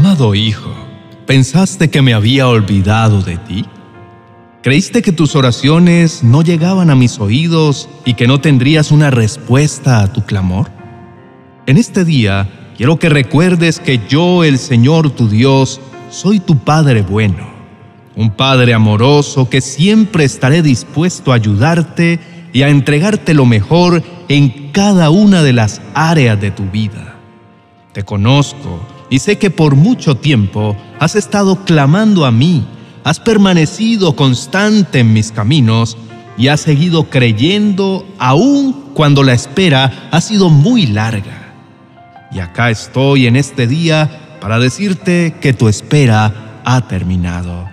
Amado hijo, ¿pensaste que me había olvidado de ti? ¿Creíste que tus oraciones no llegaban a mis oídos y que no tendrías una respuesta a tu clamor? En este día quiero que recuerdes que yo, el Señor tu Dios, soy tu Padre bueno, un Padre amoroso que siempre estaré dispuesto a ayudarte y a entregarte lo mejor en cada una de las áreas de tu vida. Te conozco y sé que por mucho tiempo has estado clamando a mí has permanecido constante en mis caminos y has seguido creyendo aun cuando la espera ha sido muy larga. Y acá estoy en este día para decirte que tu espera ha terminado,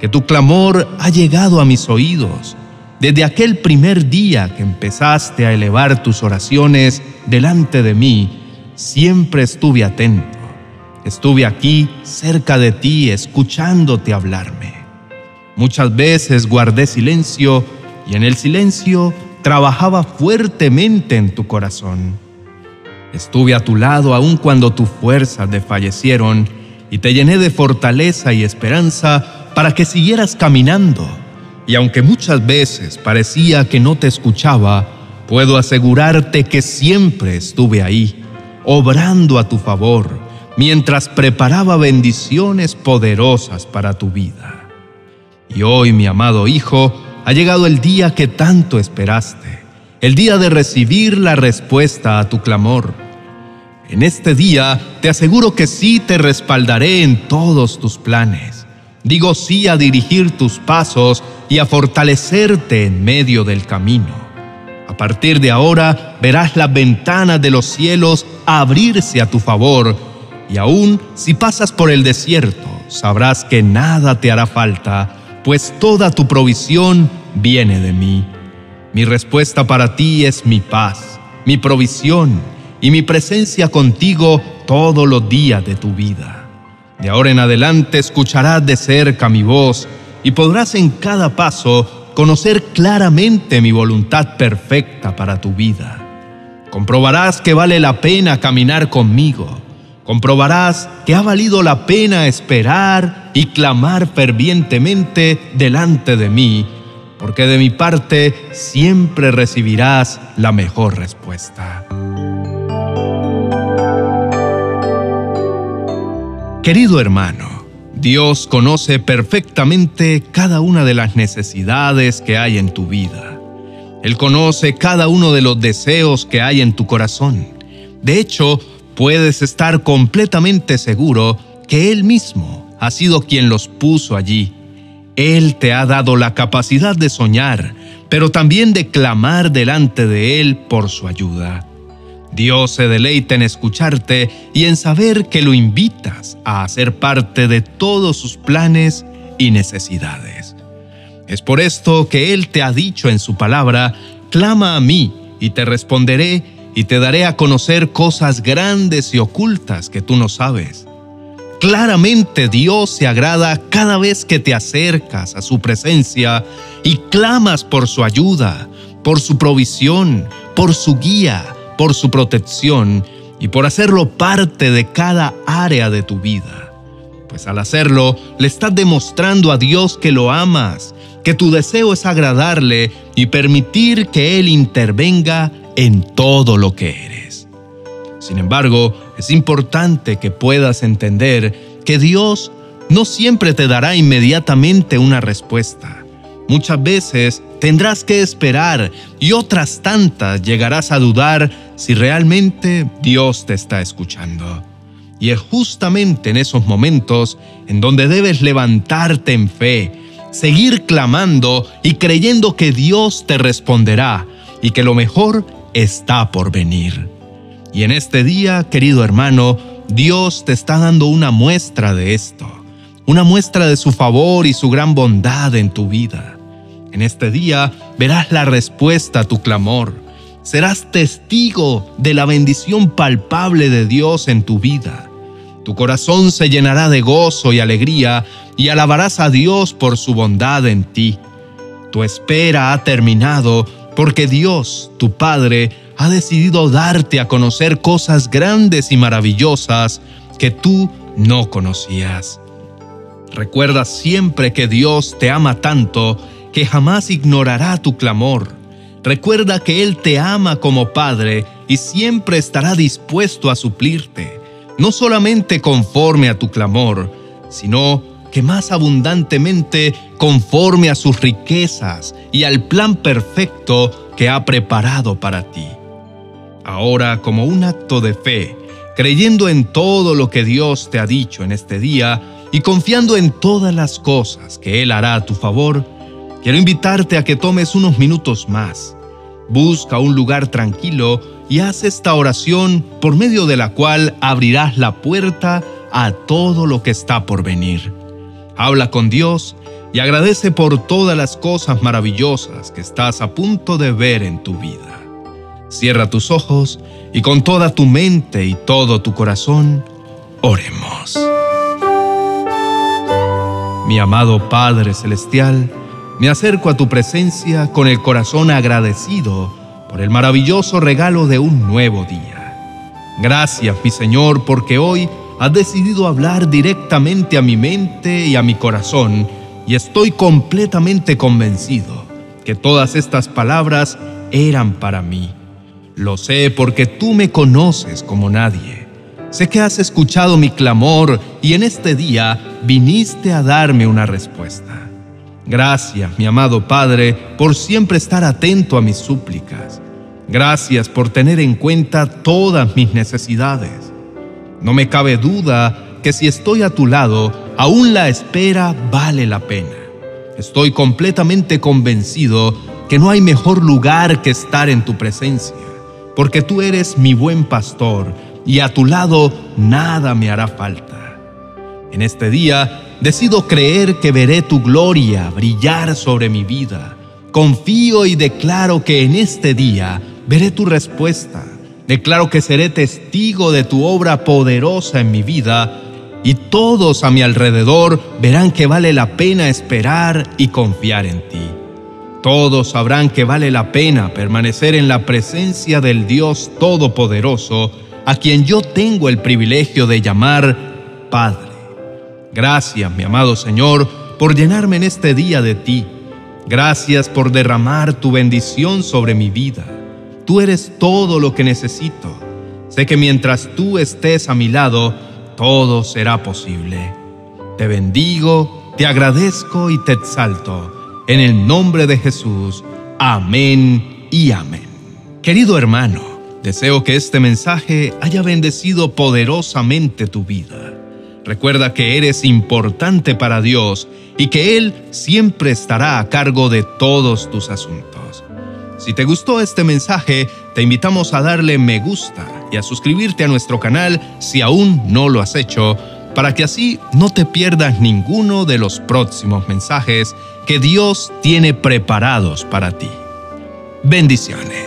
que tu clamor ha llegado a mis oídos. Desde aquel primer día que empezaste a elevar tus oraciones delante de mí, siempre estuve atento Estuve aquí cerca de ti escuchándote hablarme. Muchas veces guardé silencio y en el silencio trabajaba fuertemente en tu corazón. Estuve a tu lado aun cuando tus fuerzas desfallecieron y te llené de fortaleza y esperanza para que siguieras caminando. Y aunque muchas veces parecía que no te escuchaba, puedo asegurarte que siempre estuve ahí, obrando a tu favor mientras preparaba bendiciones poderosas para tu vida. Y hoy, mi amado Hijo, ha llegado el día que tanto esperaste, el día de recibir la respuesta a tu clamor. En este día te aseguro que sí te respaldaré en todos tus planes. Digo sí a dirigir tus pasos y a fortalecerte en medio del camino. A partir de ahora verás las ventanas de los cielos abrirse a tu favor y aún si pasas por el desierto, sabrás que nada te hará falta, pues toda tu provisión viene de mí. Mi respuesta para ti es mi paz, mi provisión y mi presencia contigo todos los días de tu vida. De ahora en adelante escucharás de cerca mi voz y podrás en cada paso conocer claramente mi voluntad perfecta para tu vida. Comprobarás que vale la pena caminar conmigo comprobarás que ha valido la pena esperar y clamar fervientemente delante de mí, porque de mi parte siempre recibirás la mejor respuesta. Querido hermano, Dios conoce perfectamente cada una de las necesidades que hay en tu vida. Él conoce cada uno de los deseos que hay en tu corazón. De hecho, puedes estar completamente seguro que Él mismo ha sido quien los puso allí. Él te ha dado la capacidad de soñar, pero también de clamar delante de Él por su ayuda. Dios se deleita en escucharte y en saber que lo invitas a hacer parte de todos sus planes y necesidades. Es por esto que Él te ha dicho en su palabra, clama a mí y te responderé y te daré a conocer cosas grandes y ocultas que tú no sabes. Claramente Dios se agrada cada vez que te acercas a su presencia y clamas por su ayuda, por su provisión, por su guía, por su protección y por hacerlo parte de cada área de tu vida. Pues al hacerlo, le estás demostrando a Dios que lo amas, que tu deseo es agradarle y permitir que Él intervenga en todo lo que eres. Sin embargo, es importante que puedas entender que Dios no siempre te dará inmediatamente una respuesta. Muchas veces tendrás que esperar y otras tantas llegarás a dudar si realmente Dios te está escuchando. Y es justamente en esos momentos en donde debes levantarte en fe, seguir clamando y creyendo que Dios te responderá y que lo mejor está por venir. Y en este día, querido hermano, Dios te está dando una muestra de esto, una muestra de su favor y su gran bondad en tu vida. En este día verás la respuesta a tu clamor. Serás testigo de la bendición palpable de Dios en tu vida. Tu corazón se llenará de gozo y alegría y alabarás a Dios por su bondad en ti. Tu espera ha terminado porque Dios, tu Padre, ha decidido darte a conocer cosas grandes y maravillosas que tú no conocías. Recuerda siempre que Dios te ama tanto que jamás ignorará tu clamor. Recuerda que Él te ama como Padre y siempre estará dispuesto a suplirte, no solamente conforme a tu clamor, sino que más abundantemente conforme a sus riquezas y al plan perfecto que ha preparado para ti. Ahora, como un acto de fe, creyendo en todo lo que Dios te ha dicho en este día y confiando en todas las cosas que Él hará a tu favor, quiero invitarte a que tomes unos minutos más. Busca un lugar tranquilo y haz esta oración por medio de la cual abrirás la puerta a todo lo que está por venir. Habla con Dios y agradece por todas las cosas maravillosas que estás a punto de ver en tu vida. Cierra tus ojos y con toda tu mente y todo tu corazón, oremos. Mi amado Padre Celestial, me acerco a tu presencia con el corazón agradecido por el maravilloso regalo de un nuevo día. Gracias, mi Señor, porque hoy has decidido hablar directamente a mi mente y a mi corazón y estoy completamente convencido que todas estas palabras eran para mí. Lo sé porque tú me conoces como nadie. Sé que has escuchado mi clamor y en este día viniste a darme una respuesta. Gracias, mi amado Padre, por siempre estar atento a mis súplicas. Gracias por tener en cuenta todas mis necesidades. No me cabe duda que si estoy a tu lado, aún la espera vale la pena. Estoy completamente convencido que no hay mejor lugar que estar en tu presencia porque tú eres mi buen pastor y a tu lado nada me hará falta. En este día decido creer que veré tu gloria brillar sobre mi vida. Confío y declaro que en este día veré tu respuesta. Declaro que seré testigo de tu obra poderosa en mi vida y todos a mi alrededor verán que vale la pena esperar y confiar en ti. Todos sabrán que vale la pena permanecer en la presencia del Dios Todopoderoso, a quien yo tengo el privilegio de llamar Padre. Gracias, mi amado Señor, por llenarme en este día de ti. Gracias por derramar tu bendición sobre mi vida. Tú eres todo lo que necesito. Sé que mientras tú estés a mi lado, todo será posible. Te bendigo, te agradezco y te exalto en el nombre de Jesús. Amén y amén. Querido hermano, deseo que este mensaje haya bendecido poderosamente tu vida. Recuerda que eres importante para Dios y que Él siempre estará a cargo de todos tus asuntos. Si te gustó este mensaje, te invitamos a darle me gusta y a suscribirte a nuestro canal si aún no lo has hecho para que así no te pierdas ninguno de los próximos mensajes que Dios tiene preparados para ti. Bendiciones.